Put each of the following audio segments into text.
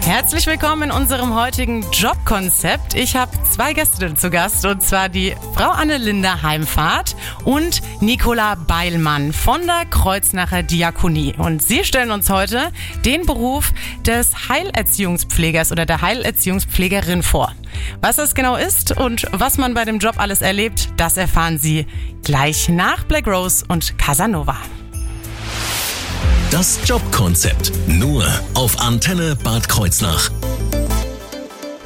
Herzlich willkommen in unserem heutigen Jobkonzept. Ich habe zwei Gäste zu Gast und zwar die Frau Anne-Linda Heimfahrt und Nicola Beilmann von der Kreuznacher Diakonie. Und sie stellen uns heute den Beruf des Heilerziehungspflegers oder der Heilerziehungspflegerin vor. Was das genau ist und was man bei dem Job alles erlebt, das erfahren Sie gleich nach Black Rose und Casanova. Das Jobkonzept nur auf Antenne Bad Kreuznach.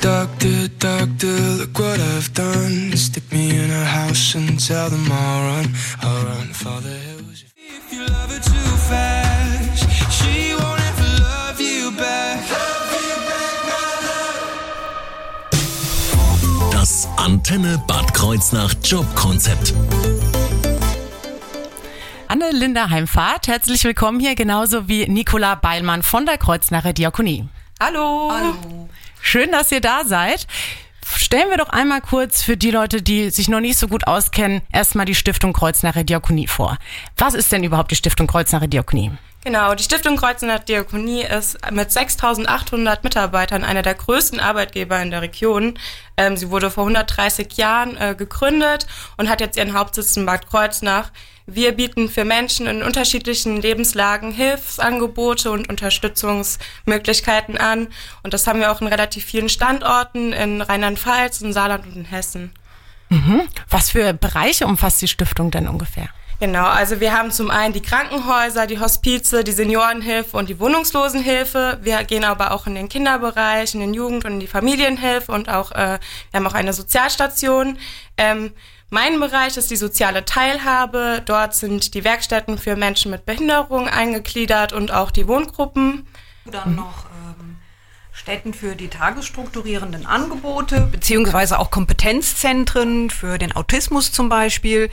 Doctor, doctor, look what I've done. Stick me in a house and tell them I'll run, I'll run for the hills. If you love her too fast, she won't ever love you back. Das Antenne Bad Kreuznach Jobkonzept. Anne-Linda Heimfahrt, herzlich willkommen hier, genauso wie Nicola Beilmann von der Kreuznacher Diakonie. Hallo. Hallo. Schön, dass ihr da seid. Stellen wir doch einmal kurz für die Leute, die sich noch nicht so gut auskennen, erstmal die Stiftung Kreuznacher Diakonie vor. Was ist denn überhaupt die Stiftung Kreuznacher Diakonie? Genau, die Stiftung Kreuznacher Diakonie ist mit 6.800 Mitarbeitern einer der größten Arbeitgeber in der Region. Ähm, sie wurde vor 130 Jahren äh, gegründet und hat jetzt ihren Hauptsitz in Bad Kreuznach. Wir bieten für Menschen in unterschiedlichen Lebenslagen Hilfsangebote und Unterstützungsmöglichkeiten an. Und das haben wir auch in relativ vielen Standorten in Rheinland-Pfalz, in Saarland und in Hessen. Mhm. Was für Bereiche umfasst die Stiftung denn ungefähr? Genau, also wir haben zum einen die Krankenhäuser, die Hospize, die Seniorenhilfe und die Wohnungslosenhilfe. Wir gehen aber auch in den Kinderbereich, in den Jugend- und in die Familienhilfe und auch, äh, wir haben auch eine Sozialstation. Ähm, mein Bereich ist die soziale Teilhabe. Dort sind die Werkstätten für Menschen mit Behinderung eingegliedert und auch die Wohngruppen. Dann noch ähm, Stätten für die tagesstrukturierenden Angebote, beziehungsweise auch Kompetenzzentren für den Autismus zum Beispiel,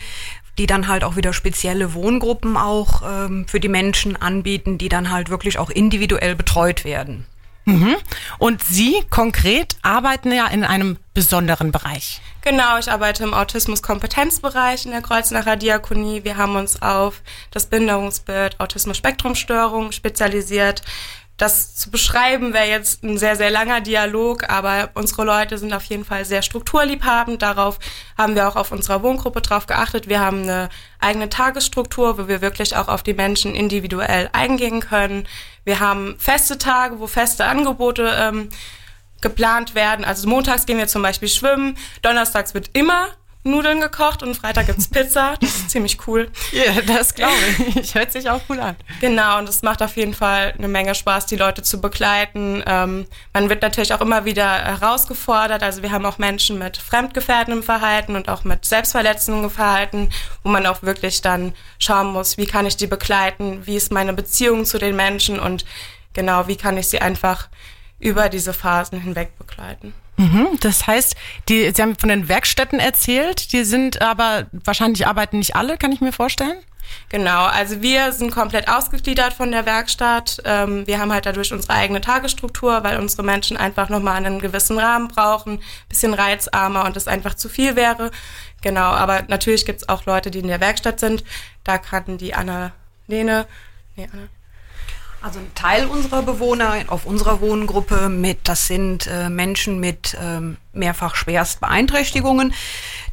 die dann halt auch wieder spezielle Wohngruppen auch ähm, für die Menschen anbieten, die dann halt wirklich auch individuell betreut werden. Mhm. Und Sie konkret arbeiten ja in einem besonderen Bereich. Genau, ich arbeite im Autismus-Kompetenzbereich in der Kreuznacher Diakonie. Wir haben uns auf das Behinderungsbild Autismus-Spektrum-Störung spezialisiert das zu beschreiben wäre jetzt ein sehr, sehr langer Dialog, aber unsere Leute sind auf jeden Fall sehr strukturliebhabend. Darauf haben wir auch auf unserer Wohngruppe drauf geachtet. Wir haben eine eigene Tagesstruktur, wo wir wirklich auch auf die Menschen individuell eingehen können. Wir haben feste Tage, wo feste Angebote ähm, geplant werden. Also montags gehen wir zum Beispiel schwimmen, donnerstags wird immer Nudeln gekocht und Freitag gibt's Pizza. Das ist ziemlich cool. Ja, das glaube ich. Hört sich auch cool an. Genau, und es macht auf jeden Fall eine Menge Spaß, die Leute zu begleiten. Ähm, man wird natürlich auch immer wieder herausgefordert. Also wir haben auch Menschen mit fremdgefährdendem Verhalten und auch mit selbstverletzendem Verhalten, wo man auch wirklich dann schauen muss, wie kann ich die begleiten, wie ist meine Beziehung zu den Menschen und genau, wie kann ich sie einfach über diese Phasen hinweg begleiten. Mhm, das heißt, die, Sie haben von den Werkstätten erzählt, die sind aber, wahrscheinlich arbeiten nicht alle, kann ich mir vorstellen? Genau, also wir sind komplett ausgegliedert von der Werkstatt. Ähm, wir haben halt dadurch unsere eigene Tagesstruktur, weil unsere Menschen einfach nochmal einen gewissen Rahmen brauchen, bisschen reizarmer und es einfach zu viel wäre. Genau, aber natürlich gibt es auch Leute, die in der Werkstatt sind. Da kann die Anna Lene, nee, Anna, also ein Teil unserer Bewohner auf unserer Wohngruppe mit, das sind äh, Menschen mit ähm, mehrfach Schwerstbeeinträchtigungen.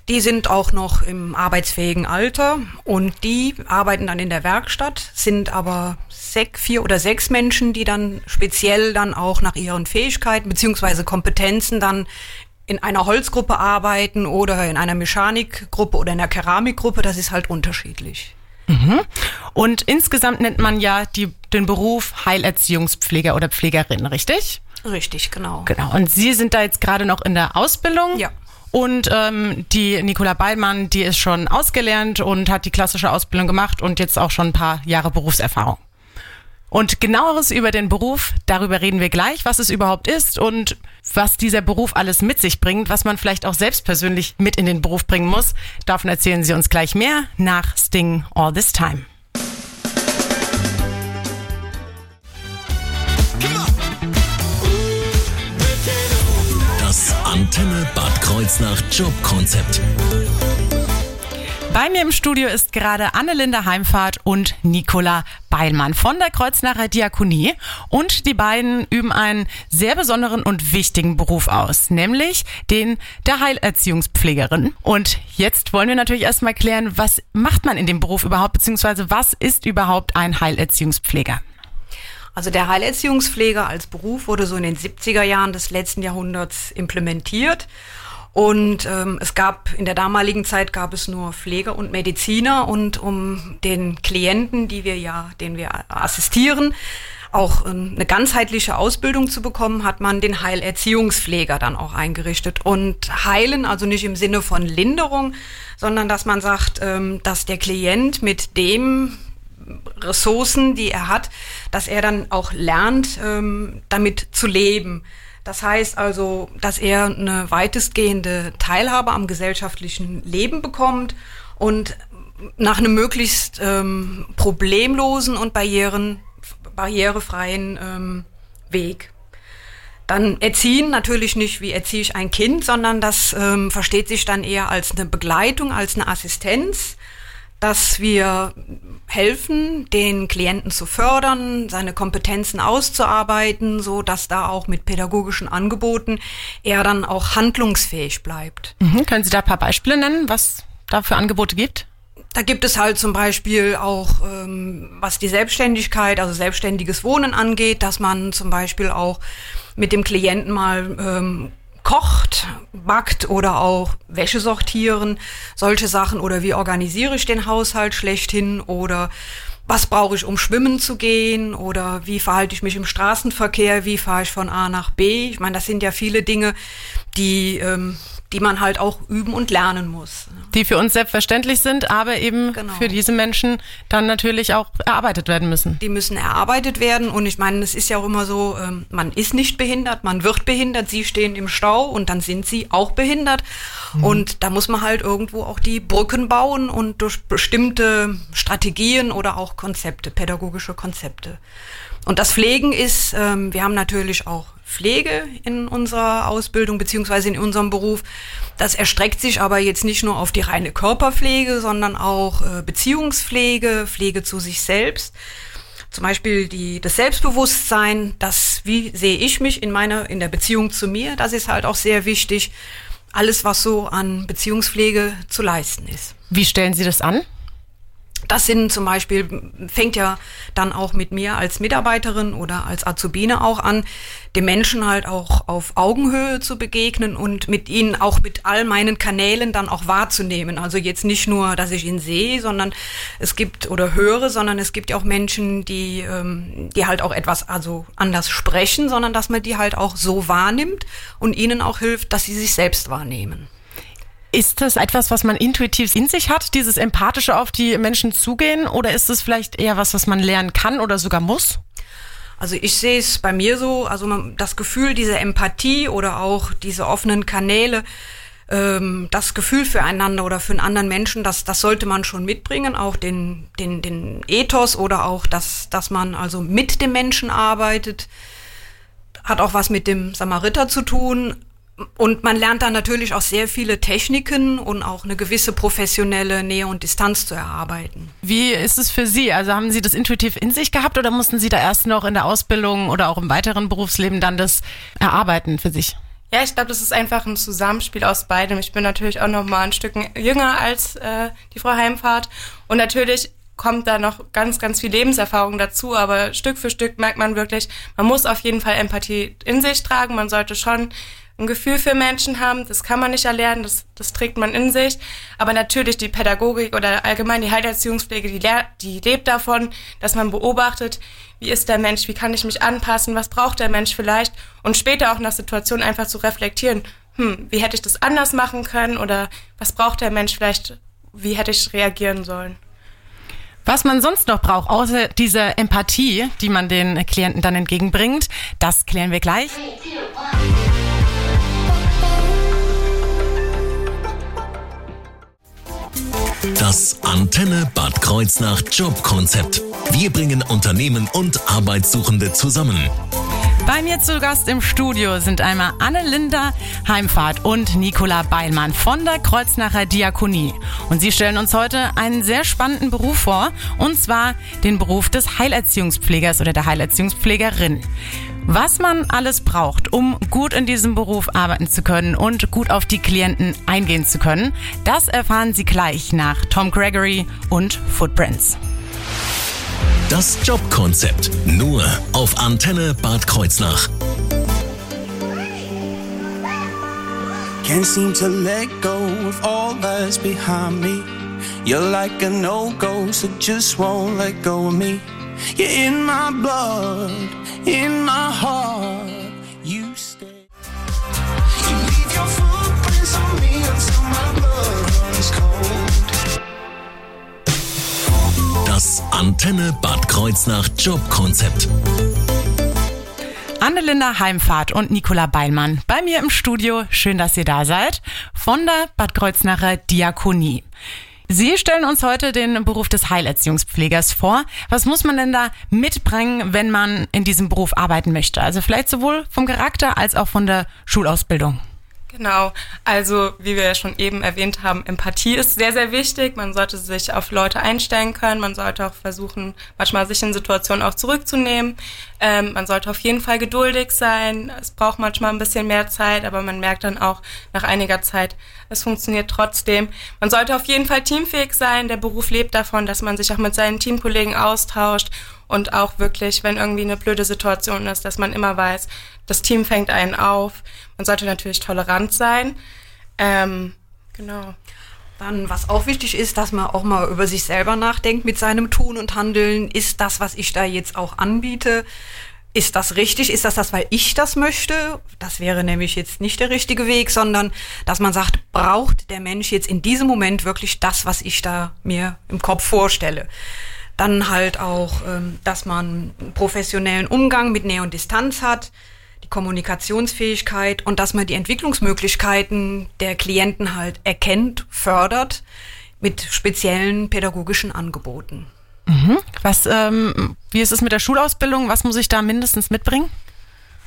Die sind auch noch im arbeitsfähigen Alter und die arbeiten dann in der Werkstatt, sind aber sechs, vier oder sechs Menschen, die dann speziell dann auch nach ihren Fähigkeiten beziehungsweise Kompetenzen dann in einer Holzgruppe arbeiten oder in einer Mechanikgruppe oder in einer Keramikgruppe. Das ist halt unterschiedlich. Mhm. Und insgesamt nennt man ja die, den Beruf Heilerziehungspfleger oder Pflegerin, richtig? Richtig, genau. Genau. Und Sie sind da jetzt gerade noch in der Ausbildung? Ja. Und ähm, die Nicola Beilmann, die ist schon ausgelernt und hat die klassische Ausbildung gemacht und jetzt auch schon ein paar Jahre Berufserfahrung. Und genaueres über den Beruf, darüber reden wir gleich, was es überhaupt ist und was dieser Beruf alles mit sich bringt, was man vielleicht auch selbst persönlich mit in den Beruf bringen muss. Davon erzählen Sie uns gleich mehr nach Sting All This Time. Das Antenne Bad Kreuznach Jobkonzept. Bei mir im Studio ist gerade Annelinde Heimfahrt und Nicola Beilmann von der Kreuznacher Diakonie. Und die beiden üben einen sehr besonderen und wichtigen Beruf aus, nämlich den der Heilerziehungspflegerin. Und jetzt wollen wir natürlich erstmal klären, was macht man in dem Beruf überhaupt, beziehungsweise was ist überhaupt ein Heilerziehungspfleger? Also der Heilerziehungspfleger als Beruf wurde so in den 70er Jahren des letzten Jahrhunderts implementiert. Und ähm, es gab in der damaligen Zeit gab es nur Pfleger und Mediziner und um den Klienten, die wir ja, den wir assistieren, auch ähm, eine ganzheitliche Ausbildung zu bekommen, hat man den Heilerziehungspfleger dann auch eingerichtet. Und heilen, also nicht im Sinne von Linderung, sondern dass man sagt, ähm, dass der Klient mit dem Ressourcen, die er hat, dass er dann auch lernt, ähm, damit zu leben. Das heißt also, dass er eine weitestgehende Teilhabe am gesellschaftlichen Leben bekommt und nach einem möglichst ähm, problemlosen und barrieren, barrierefreien ähm, Weg. Dann erziehen natürlich nicht, wie erziehe ich ein Kind, sondern das ähm, versteht sich dann eher als eine Begleitung, als eine Assistenz dass wir helfen, den Klienten zu fördern, seine Kompetenzen auszuarbeiten, so dass da auch mit pädagogischen Angeboten er dann auch handlungsfähig bleibt. Mhm. Können Sie da ein paar Beispiele nennen, was da für Angebote gibt? Da gibt es halt zum Beispiel auch, ähm, was die Selbstständigkeit, also selbstständiges Wohnen angeht, dass man zum Beispiel auch mit dem Klienten mal ähm, kocht, backt oder auch Wäsche sortieren, solche Sachen oder wie organisiere ich den Haushalt schlechthin oder was brauche ich, um schwimmen zu gehen oder wie verhalte ich mich im Straßenverkehr, wie fahre ich von A nach B. Ich meine, das sind ja viele Dinge, die ähm, die man halt auch üben und lernen muss. Die für uns selbstverständlich sind, aber eben genau. für diese Menschen dann natürlich auch erarbeitet werden müssen. Die müssen erarbeitet werden und ich meine, es ist ja auch immer so, ähm, man ist nicht behindert, man wird behindert, sie stehen im Stau und dann sind sie auch behindert mhm. und da muss man halt irgendwo auch die Brücken bauen und durch bestimmte Strategien oder auch Konzepte, pädagogische Konzepte. Und das Pflegen ist, ähm, wir haben natürlich auch Pflege in unserer Ausbildung beziehungsweise in unserem Beruf. Das erstreckt sich aber jetzt nicht nur auf die reine Körperpflege, sondern auch äh, Beziehungspflege, Pflege zu sich selbst. Zum Beispiel die, das Selbstbewusstsein, das, wie sehe ich mich in meiner, in der Beziehung zu mir, das ist halt auch sehr wichtig. Alles, was so an Beziehungspflege zu leisten ist. Wie stellen Sie das an? Das sind zum Beispiel, fängt ja dann auch mit mir als Mitarbeiterin oder als Azubine auch an, den Menschen halt auch auf Augenhöhe zu begegnen und mit ihnen auch mit all meinen Kanälen dann auch wahrzunehmen. Also jetzt nicht nur, dass ich ihn sehe, sondern es gibt oder höre, sondern es gibt ja auch Menschen, die, ähm, die halt auch etwas also anders sprechen, sondern dass man die halt auch so wahrnimmt und ihnen auch hilft, dass sie sich selbst wahrnehmen. Ist das etwas, was man intuitiv in sich hat, dieses empathische auf die Menschen zugehen, oder ist es vielleicht eher was, was man lernen kann oder sogar muss? Also ich sehe es bei mir so, also man, das Gefühl dieser Empathie oder auch diese offenen Kanäle, ähm, das Gefühl füreinander oder für einen anderen Menschen, das, das sollte man schon mitbringen, auch den, den, den Ethos oder auch, das, dass man also mit dem Menschen arbeitet, hat auch was mit dem Samariter zu tun, und man lernt dann natürlich auch sehr viele Techniken und auch eine gewisse professionelle Nähe und Distanz zu erarbeiten. Wie ist es für Sie? Also haben Sie das intuitiv in sich gehabt oder mussten Sie da erst noch in der Ausbildung oder auch im weiteren Berufsleben dann das erarbeiten für sich? Ja, ich glaube, das ist einfach ein Zusammenspiel aus beidem. Ich bin natürlich auch noch mal ein Stück jünger als äh, die Frau Heimfahrt und natürlich kommt da noch ganz, ganz viel Lebenserfahrung dazu, aber Stück für Stück merkt man wirklich, man muss auf jeden Fall Empathie in sich tragen. Man sollte schon ein Gefühl für Menschen haben. Das kann man nicht erlernen, das, das trägt man in sich. Aber natürlich die Pädagogik oder allgemein die Heilerziehungspflege, die, die lebt davon, dass man beobachtet, wie ist der Mensch, wie kann ich mich anpassen, was braucht der Mensch vielleicht und später auch nach Situationen einfach zu reflektieren, hm, wie hätte ich das anders machen können oder was braucht der Mensch vielleicht, wie hätte ich reagieren sollen. Was man sonst noch braucht, außer dieser Empathie, die man den Klienten dann entgegenbringt, das klären wir gleich. Das Antenne Bad Kreuznach Jobkonzept. Wir bringen Unternehmen und Arbeitssuchende zusammen. Bei mir zu Gast im Studio sind einmal Anne-Linda Heimfahrt und Nicola Beilmann von der Kreuznacher Diakonie. Und sie stellen uns heute einen sehr spannenden Beruf vor, und zwar den Beruf des Heilerziehungspflegers oder der Heilerziehungspflegerin. Was man alles braucht, um gut in diesem Beruf arbeiten zu können und gut auf die Klienten eingehen zu können, das erfahren Sie gleich nach Tom Gregory und Footprints. Das Jobkonzept nur auf Antenne Bad Kreuznach. Can't seem to let go of all that's behind me. You're like a no-go, so just won't let go of me. You're in my blood, in my heart. You stay. You leave your footprints on me until my blood runs cold. Das Antenne Bad Kreuznach Jobkonzept. Annelinda Heimfahrt und Nicola Beilmann bei mir im Studio. Schön, dass ihr da seid. Von der Bad Kreuznacher Diakonie. Sie stellen uns heute den Beruf des Heilerziehungspflegers vor. Was muss man denn da mitbringen, wenn man in diesem Beruf arbeiten möchte? Also vielleicht sowohl vom Charakter als auch von der Schulausbildung. Genau, also wie wir ja schon eben erwähnt haben, Empathie ist sehr, sehr wichtig. Man sollte sich auf Leute einstellen können. Man sollte auch versuchen, manchmal sich in Situationen auch zurückzunehmen. Ähm, man sollte auf jeden Fall geduldig sein. Es braucht manchmal ein bisschen mehr Zeit, aber man merkt dann auch nach einiger Zeit, es funktioniert trotzdem. Man sollte auf jeden Fall teamfähig sein. Der Beruf lebt davon, dass man sich auch mit seinen Teamkollegen austauscht und auch wirklich, wenn irgendwie eine blöde Situation ist, dass man immer weiß, das Team fängt einen auf. Man sollte natürlich tolerant sein. Ähm, genau. Dann, was auch wichtig ist, dass man auch mal über sich selber nachdenkt mit seinem Tun und Handeln. Ist das, was ich da jetzt auch anbiete, ist das richtig? Ist das das, weil ich das möchte? Das wäre nämlich jetzt nicht der richtige Weg, sondern dass man sagt, braucht der Mensch jetzt in diesem Moment wirklich das, was ich da mir im Kopf vorstelle? Dann halt auch, ähm, dass man professionellen Umgang mit Nähe und Distanz hat, die Kommunikationsfähigkeit und dass man die Entwicklungsmöglichkeiten der Klienten halt erkennt, fördert mit speziellen pädagogischen Angeboten. Was, ähm, wie ist es mit der Schulausbildung? Was muss ich da mindestens mitbringen?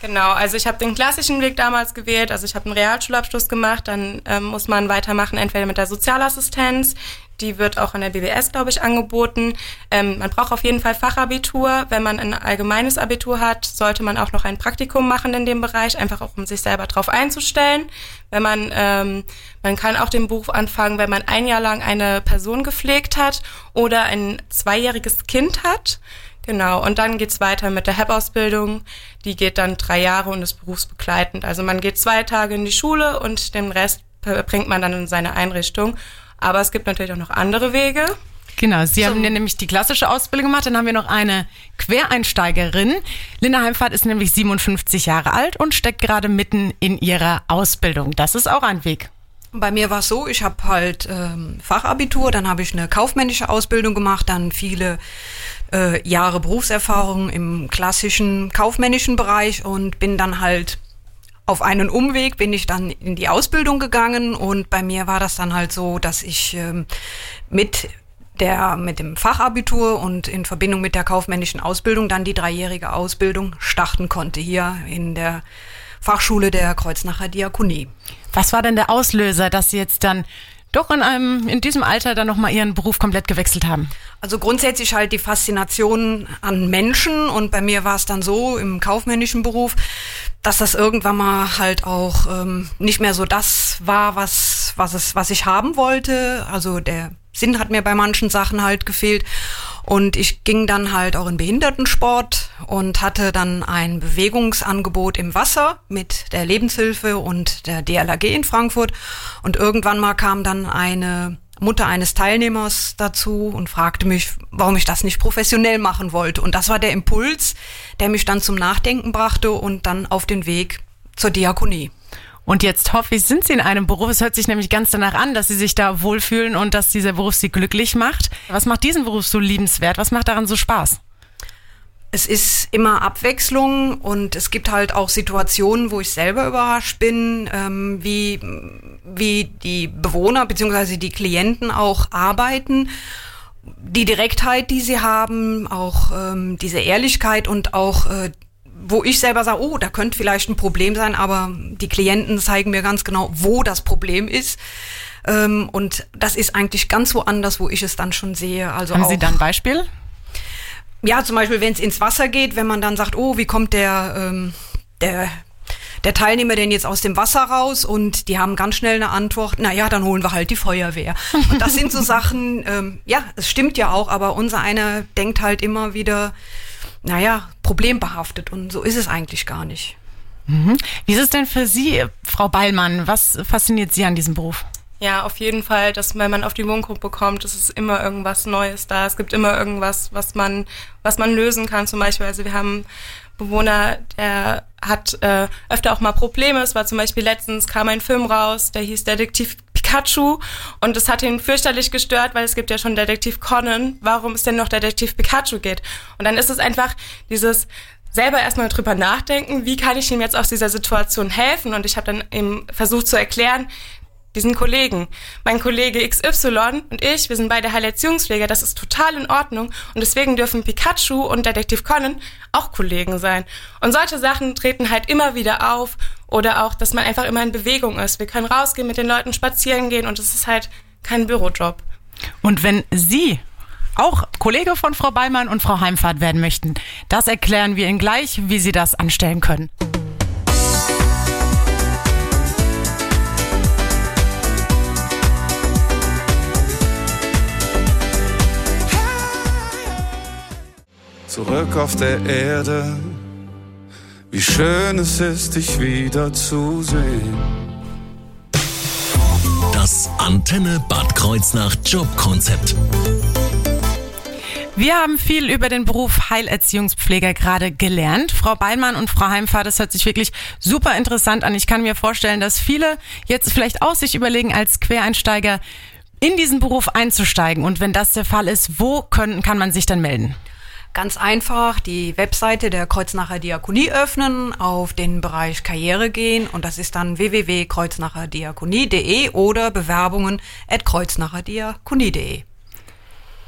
Genau, also ich habe den klassischen Weg damals gewählt, also ich habe einen Realschulabschluss gemacht, dann ähm, muss man weitermachen, entweder mit der Sozialassistenz, die wird auch an der BBS, glaube ich, angeboten. Ähm, man braucht auf jeden Fall Fachabitur. Wenn man ein allgemeines Abitur hat, sollte man auch noch ein Praktikum machen in dem Bereich, einfach auch um sich selber drauf einzustellen. Wenn man, ähm, man kann auch den Beruf anfangen, wenn man ein Jahr lang eine Person gepflegt hat oder ein zweijähriges Kind hat. Genau, und dann geht's weiter mit der HEP-Ausbildung. Die geht dann drei Jahre und ist berufsbegleitend. Also man geht zwei Tage in die Schule und den Rest bringt man dann in seine Einrichtung. Aber es gibt natürlich auch noch andere Wege. Genau, Sie haben ja nämlich die klassische Ausbildung gemacht. Dann haben wir noch eine Quereinsteigerin. Linda Heimfahrt ist nämlich 57 Jahre alt und steckt gerade mitten in ihrer Ausbildung. Das ist auch ein Weg. Bei mir war es so, ich habe halt ähm, Fachabitur, dann habe ich eine kaufmännische Ausbildung gemacht, dann viele äh, Jahre Berufserfahrung im klassischen kaufmännischen Bereich und bin dann halt auf einen Umweg bin ich dann in die Ausbildung gegangen und bei mir war das dann halt so, dass ich ähm, mit der mit dem Fachabitur und in Verbindung mit der kaufmännischen Ausbildung dann die dreijährige Ausbildung starten konnte hier in der Fachschule der Kreuznacher Diakonie. Was war denn der Auslöser, dass Sie jetzt dann doch in einem in diesem Alter dann noch mal Ihren Beruf komplett gewechselt haben? Also grundsätzlich halt die Faszination an Menschen und bei mir war es dann so im kaufmännischen Beruf, dass das irgendwann mal halt auch ähm, nicht mehr so das war, was was es was ich haben wollte. Also der Sinn hat mir bei manchen Sachen halt gefehlt und ich ging dann halt auch in Behindertensport und hatte dann ein Bewegungsangebot im Wasser mit der Lebenshilfe und der DLAG in Frankfurt. Und irgendwann mal kam dann eine Mutter eines Teilnehmers dazu und fragte mich, warum ich das nicht professionell machen wollte. Und das war der Impuls, der mich dann zum Nachdenken brachte und dann auf den Weg zur Diakonie. Und jetzt hoffe ich, sind Sie in einem Beruf. Es hört sich nämlich ganz danach an, dass Sie sich da wohlfühlen und dass dieser Beruf Sie glücklich macht. Was macht diesen Beruf so liebenswert? Was macht daran so Spaß? Es ist immer Abwechslung und es gibt halt auch Situationen, wo ich selber überrascht bin, ähm, wie, wie die Bewohner bzw. die Klienten auch arbeiten. Die Direktheit, die sie haben, auch ähm, diese Ehrlichkeit und auch äh, wo ich selber sage, oh, da könnte vielleicht ein Problem sein, aber die Klienten zeigen mir ganz genau, wo das Problem ist. Ähm, und das ist eigentlich ganz woanders, wo ich es dann schon sehe. Also Haben auch, Sie da ein Beispiel? Ja, zum Beispiel, wenn es ins Wasser geht, wenn man dann sagt, oh, wie kommt der, ähm, der, der Teilnehmer denn jetzt aus dem Wasser raus? Und die haben ganz schnell eine Antwort, na ja, dann holen wir halt die Feuerwehr. Und das sind so Sachen, ähm, ja, es stimmt ja auch, aber unser einer denkt halt immer wieder, naja, problembehaftet. Und so ist es eigentlich gar nicht. Mhm. Wie ist es denn für Sie, Frau Beilmann? Was fasziniert Sie an diesem Beruf? Ja, auf jeden Fall, dass wenn man auf die Wohngruppe kommt, es ist immer irgendwas Neues da. Es gibt immer irgendwas, was man, was man lösen kann. Zum Beispiel, also wir haben Bewohner, der hat äh, öfter auch mal Probleme. Es war zum Beispiel letztens kam ein Film raus, der hieß Detektiv Pikachu und das hat ihn fürchterlich gestört, weil es gibt ja schon Detektiv Conan. Warum es denn noch Detektiv Pikachu geht? Und dann ist es einfach dieses selber erstmal drüber nachdenken, wie kann ich ihm jetzt aus dieser Situation helfen? Und ich habe dann eben versucht zu erklären, diesen Kollegen. Mein Kollege XY und ich, wir sind beide Heilerziehungspfleger, das ist total in Ordnung und deswegen dürfen Pikachu und Detektiv Conan auch Kollegen sein. Und solche Sachen treten halt immer wieder auf oder auch, dass man einfach immer in Bewegung ist. Wir können rausgehen, mit den Leuten spazieren gehen und es ist halt kein Bürojob. Und wenn Sie auch Kollege von Frau Beimann und Frau Heimfahrt werden möchten, das erklären wir Ihnen gleich, wie Sie das anstellen können. Zurück auf der Erde, wie schön es ist, dich wiederzusehen. Das Antenne Bad Kreuznach Jobkonzept. Wir haben viel über den Beruf Heilerziehungspfleger gerade gelernt. Frau Beilmann und Frau Heimfahrt, das hört sich wirklich super interessant an. Ich kann mir vorstellen, dass viele jetzt vielleicht auch sich überlegen, als Quereinsteiger in diesen Beruf einzusteigen. Und wenn das der Fall ist, wo können, kann man sich dann melden? Ganz einfach die Webseite der Kreuznacher Diakonie öffnen, auf den Bereich Karriere gehen und das ist dann www.kreuznacherdiakonie.de oder Bewerbungen at kreuznacherdiakonie.de.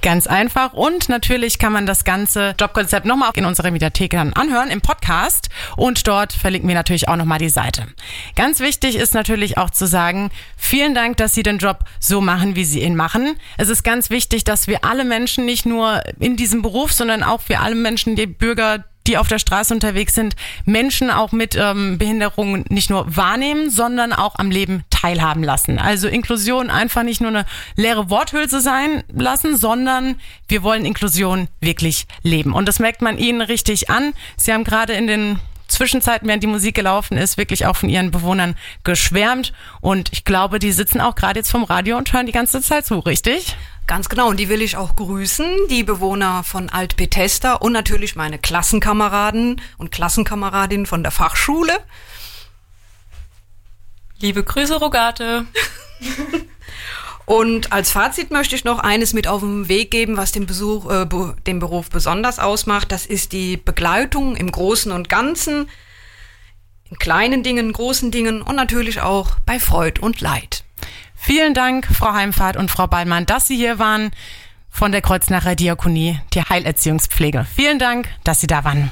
Ganz einfach. Und natürlich kann man das ganze Jobkonzept nochmal in unserer Mediathek dann anhören im Podcast. Und dort verlinken wir natürlich auch nochmal die Seite. Ganz wichtig ist natürlich auch zu sagen, vielen Dank, dass Sie den Job so machen, wie Sie ihn machen. Es ist ganz wichtig, dass wir alle Menschen nicht nur in diesem Beruf, sondern auch für alle Menschen, die Bürger, die auf der Straße unterwegs sind, Menschen auch mit ähm, Behinderungen nicht nur wahrnehmen, sondern auch am Leben teilhaben lassen. Also Inklusion einfach nicht nur eine leere Worthülse sein lassen, sondern wir wollen Inklusion wirklich leben. Und das merkt man ihnen richtig an. Sie haben gerade in den Zwischenzeiten, während die Musik gelaufen ist, wirklich auch von ihren Bewohnern geschwärmt. Und ich glaube, die sitzen auch gerade jetzt vom Radio und hören die ganze Zeit zu, richtig? Ganz genau, und die will ich auch grüßen, die Bewohner von Alt-Bethesda und natürlich meine Klassenkameraden und Klassenkameradinnen von der Fachschule. Liebe Grüße, Rogate. Und als Fazit möchte ich noch eines mit auf den Weg geben, was den, Besuch, äh, den Beruf besonders ausmacht. Das ist die Begleitung im Großen und Ganzen, in kleinen Dingen, großen Dingen und natürlich auch bei Freud und Leid. Vielen Dank, Frau Heimfahrt und Frau Ballmann, dass Sie hier waren von der Kreuznacher Diakonie, die Heilerziehungspflege. Vielen Dank, dass Sie da waren.